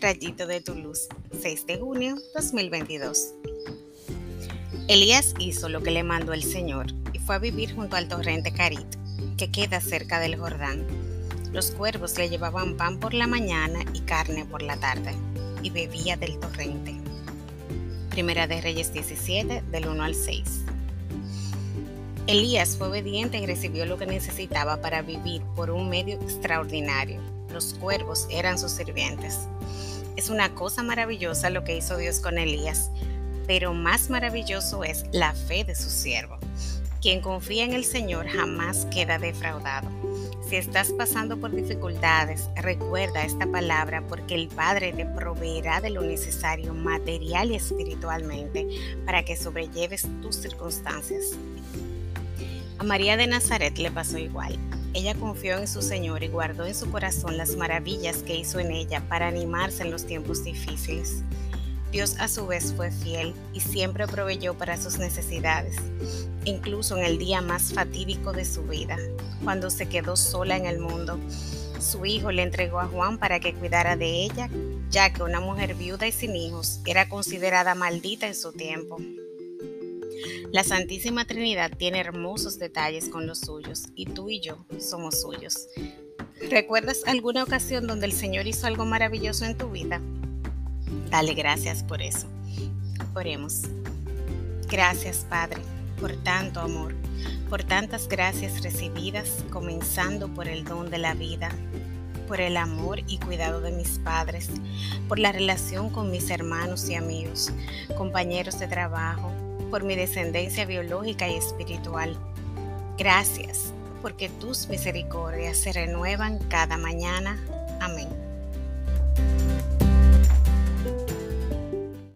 Rayito de tu luz, 6 de junio 2022. Elías hizo lo que le mandó el Señor y fue a vivir junto al torrente Carit, que queda cerca del Jordán. Los cuervos le llevaban pan por la mañana y carne por la tarde, y bebía del torrente. Primera de Reyes 17, del 1 al 6. Elías fue obediente y recibió lo que necesitaba para vivir por un medio extraordinario. Los cuervos eran sus sirvientes. Es una cosa maravillosa lo que hizo Dios con Elías, pero más maravilloso es la fe de su siervo. Quien confía en el Señor jamás queda defraudado. Si estás pasando por dificultades, recuerda esta palabra porque el Padre te proveerá de lo necesario material y espiritualmente para que sobrelleves tus circunstancias. A María de Nazaret le pasó igual. Ella confió en su Señor y guardó en su corazón las maravillas que hizo en ella para animarse en los tiempos difíciles. Dios a su vez fue fiel y siempre proveyó para sus necesidades, incluso en el día más fatídico de su vida, cuando se quedó sola en el mundo. Su hijo le entregó a Juan para que cuidara de ella, ya que una mujer viuda y sin hijos era considerada maldita en su tiempo. La Santísima Trinidad tiene hermosos detalles con los suyos y tú y yo somos suyos. ¿Recuerdas alguna ocasión donde el Señor hizo algo maravilloso en tu vida? Dale gracias por eso. Oremos. Gracias, Padre, por tanto amor, por tantas gracias recibidas, comenzando por el don de la vida, por el amor y cuidado de mis padres, por la relación con mis hermanos y amigos, compañeros de trabajo, por mi descendencia biológica y espiritual. Gracias porque tus misericordias se renuevan cada mañana